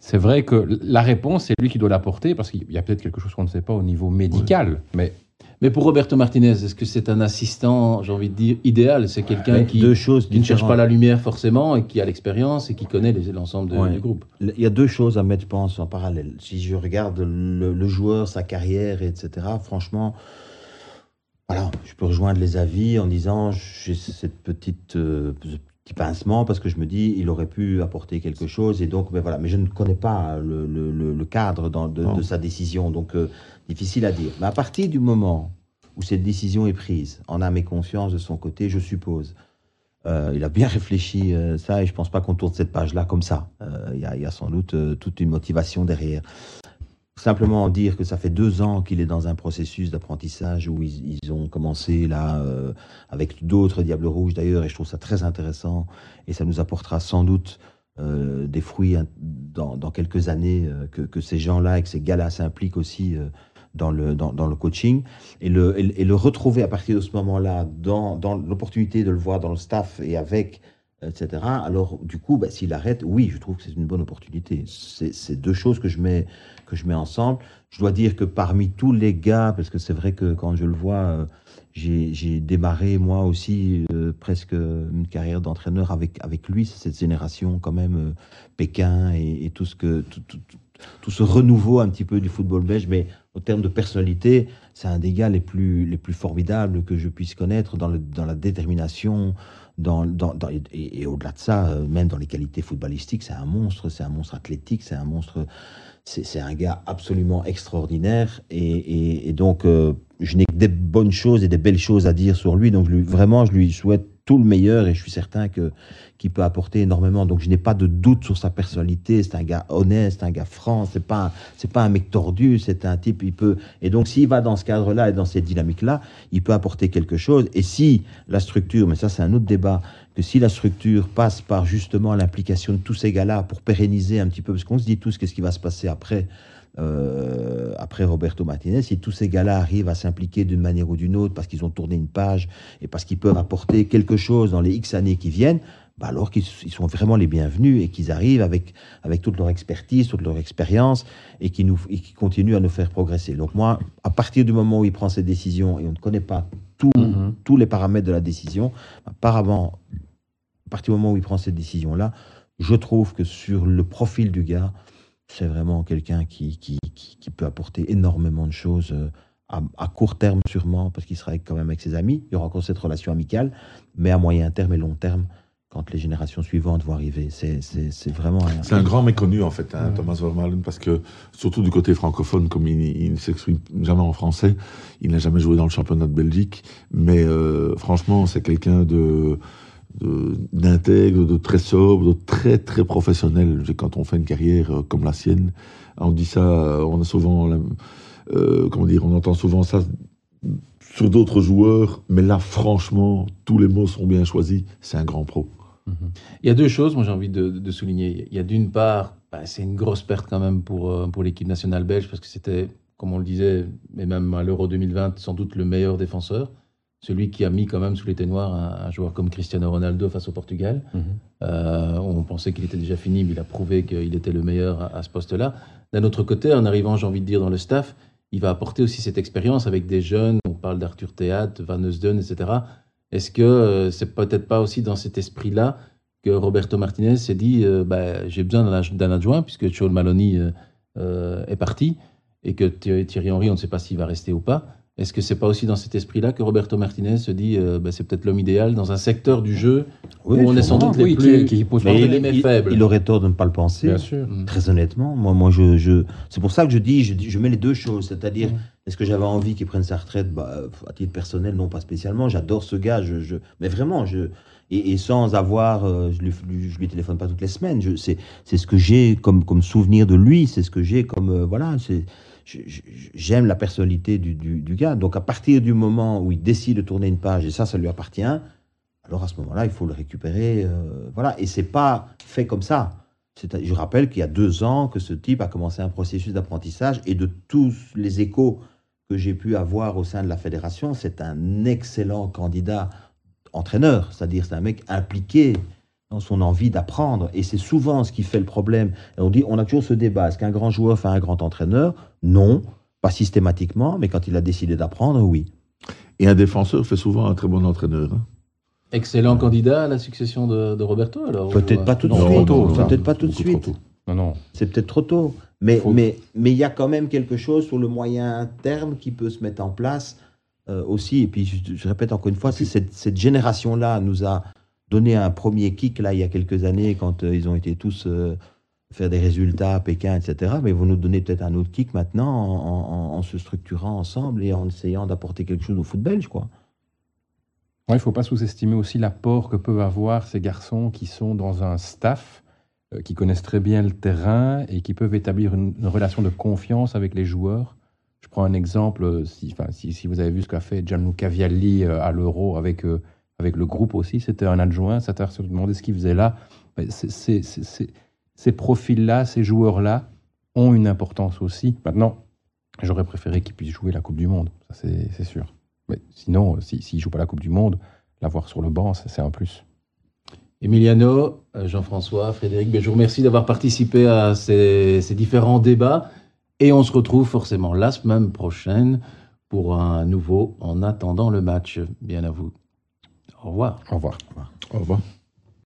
c'est vrai que la réponse, c'est lui qui doit l'apporter parce qu'il y a peut-être quelque chose qu'on ne sait pas au niveau médical. Mais mais pour Roberto Martinez, est-ce que c'est un assistant, j'ai envie de dire, idéal? C'est quelqu'un qui, ne cherche pas la lumière forcément et qui a l'expérience et qui connaît l'ensemble du groupe. Il y a deux choses à mettre, je pense, en parallèle. Si je regarde le, joueur, sa carrière, etc., franchement, voilà, je peux rejoindre les avis en disant j'ai cette petite euh, petit pincement parce que je me dis il aurait pu apporter quelque chose. Et donc mais voilà. Mais je ne connais pas le, cadre de, sa décision. Donc euh, difficile à dire. Mais à partir du moment où cette décision est prise en âme et conscience de son côté je suppose euh, il a bien réfléchi euh, ça. Et je pense pas qu'on tourne cette page là comme ça. Il y, y, a sans doute toute une motivation derrière Simplement dire que ça fait deux ans qu'il est dans un processus d'apprentissage où ils, ont commencé là euh, avec d'autres Diables Rouges d'ailleurs, et je trouve ça très intéressant, et ça nous apportera sans doute euh, des fruits dans, quelques années euh, que, ces gens-là et que ces gars-là s'impliquent aussi dans, le, dans, le coaching, et le, le retrouver à partir de ce moment-là dans, dans l'opportunité de le voir dans le staff et avec etc. Alors, du coup, bah, s'il arrête, oui, je trouve que c'est une bonne opportunité. C'est deux choses que je mets que je mets ensemble. Je dois dire que parmi tous les gars, parce que c'est vrai que quand je le vois, euh, j'ai démarré moi aussi euh, presque une carrière d'entraîneur avec, avec lui, cette génération quand même, euh, Pékin et, tout, ce que, tout, ce renouveau un petit peu du football belge, mais au terme de personnalité, c'est un des gars les plus, les plus formidables que je puisse connaître dans, dans la détermination, et, au-delà de ça, même dans les qualités footballistiques, c'est un monstre, c'est un monstre athlétique, c'est un monstre c'est un gars absolument extraordinaire. Et, donc, euh, je n'ai que des bonnes choses et des belles choses à dire sur lui. Donc, vraiment, je lui souhaite tout le meilleur et je suis certain que qu'il peut apporter énormément. Donc je n'ai pas de doute sur sa personnalité. C'est un gars honnête, c'est un gars franc. C'est pas c'est pas un mec tordu. C'est un type. Il peut et donc s'il va dans ce cadre-là et dans cette dynamique-là, il peut apporter quelque chose. Et si la structure, mais ça c'est un autre débat, que si la structure passe par justement l'implication de tous ces gars-là pour pérenniser un petit peu, parce qu'on se dit tous qu'est-ce qui va se passer après euh, après Roberto Martinez, si tous ces gars-là arrivent à s'impliquer d'une manière ou d'une autre parce qu'ils ont tourné une page et parce qu'ils peuvent apporter quelque chose dans les X années qui viennent, bah alors qu'ils sont vraiment les bienvenus et qu'ils arrivent avec, avec toute leur expertise, toute leur expérience et qui, nous, qui continuent à nous faire progresser. Donc moi, à partir du moment où il prend cette décision et on ne connaît pas mm-hmm. tous les paramètres de la décision, apparemment, à partir du moment où il prend cette décision-là, je trouve que sur le profil du gars, c'est vraiment quelqu'un qui, qui, qui, peut apporter énormément de choses euh, à, court terme sûrement, parce qu'il sera quand même avec ses amis, il y aura encore cette relation amicale, mais à moyen terme et long terme, quand les générations suivantes vont arriver. C'est vraiment... C'est un grand méconnu en fait, hein, Thomas Vermaelen, parce que surtout du côté francophone, comme il, ne s'exprime jamais en français, il n'a jamais joué dans le championnat de Belgique, mais euh, franchement c'est quelqu'un de d'intègre, de, très sobre, de très très professionnel. Quand on fait une carrière euh, comme la sienne, on dit ça, euh, on a souvent, euh, comment dire, on entend souvent ça sur d'autres joueurs, mais là, franchement, tous les mots sont bien choisis. C'est un grand pro. Mhm. Il y a deux choses, moi j'ai envie de, souligner. Il y a d'une part, bah, c'est une grosse perte quand même pour, pour l'équipe nationale belge, parce que c'était, comme on le disait, mais même à l'Euro 2020, sans doute le meilleur défenseur celui qui a mis quand même sous les ténoirs un, joueur comme Cristiano Ronaldo face au Portugal. Mhm. Euh, on pensait qu'il était déjà fini, mais il a prouvé qu'il était le meilleur à, ce poste-là. D'un autre côté, en arrivant, j'ai envie de dire, dans le staff, il va apporter aussi cette expérience avec des jeunes. On parle d'Arthur Théat, Van Eusden, etc. Est-ce que euh, c'est peut-être pas aussi dans cet esprit-là que Roberto Martinez s'est dit euh, bah, j'ai besoin d'un adjoint, puisque Joel Maloney est parti, et que Thierry Henry, on ne sait pas s'il va rester ou pas. Est-ce que c'est pas aussi dans cet esprit-là que Roberto Martinez se dit euh, bah, c'est peut-être l'homme idéal dans un secteur du jeu où on est sans doute les plus qui, pose il, faibles Il aurait tort de ne pas le penser. Bien sûr. Mm. Très honnêtement, moi, moi, je, je... c'est pour ça que je dis, je, je mets les deux choses, c'est-à-dire. Mm. Est-ce que j'avais envie qu'il prenne sa retraite? Bah, À titre personnel, non, pas spécialement. J'adore ce gars, je, je... mais vraiment, je, et, sans avoir, euh, je, lui, je lui téléphone pas toutes les semaines. C'est ce que j'ai comme, comme souvenir de lui, c'est ce que j'ai comme euh, voilà, c'est j'aime la personnalité du, gars. Donc à partir du moment où il décide de tourner une page et ça, ça lui appartient, alors à ce moment-là, il faut le récupérer. Euh, voilà. Et c'est pas fait comme ça. Je rappelle qu'il y a deux ans que ce type a commencé un processus d'apprentissage et de tous les échos que j'ai pu avoir au sein de la fédération, c'est un excellent candidat entraîneur, c'est-à-dire c'est un mec impliqué dans son envie d'apprendre. Et c'est souvent ce qui fait le problème. on dit, on a toujours ce débat. Est-ce qu'un grand joueur fait un grand entraîneur Non, pas systématiquement, mais quand il a décidé d'apprendre, oui. Et un défenseur fait souvent un très bon entraîneur. Hein. Excellent candidat à la succession de, Roberto, alors Peut-être pas tout de suite. Peut-être pas tout de suite. Non, non. C'est peut-être trop tôt. Mais il mais, mais, y a quand même quelque chose sur le moyen terme qui peut se mettre en place euh, aussi. Et puis, je, répète encore une fois, cette, cette génération-là nous a donné un premier kick là il y a quelques années quand euh, ils ont été tous euh, faire des résultats à Pékin, etc. Mais vous nous donnez peut-être un autre kick maintenant en, se structurant ensemble et en essayant d'apporter quelque chose au foot belge, quoi. il ne faut pas sous-estimer aussi l'apport que peuvent avoir ces garçons qui sont dans un staff, euh, qui connaissent très bien le terrain et qui peuvent établir une, relation de confiance avec les joueurs. Je prends un exemple, si, si, si vous avez vu ce qu'a fait Gianluca Vialli à l'Euro avec avec le groupe aussi. C'était un adjoint. Ça t'a demandé ce qu'il faisait là. Ces profils-là, ces joueurs-là ont une importance aussi. Maintenant, j'aurais préféré qu'ils puissent jouer la Coupe du Monde. Ça, c'est sûr. Mais sinon, s'ils si, ne jouent pas la Coupe du Monde, l'avoir sur le banc, c'est un plus. Emiliano, euh, Jean-François, Frédéric, je vous remercie d'avoir participé à ces, ces, différents débats. Et on se retrouve forcément la semaine prochaine pour un nouveau En attendant le match. Bien à vous. Au revoir. Au revoir. Au revoir.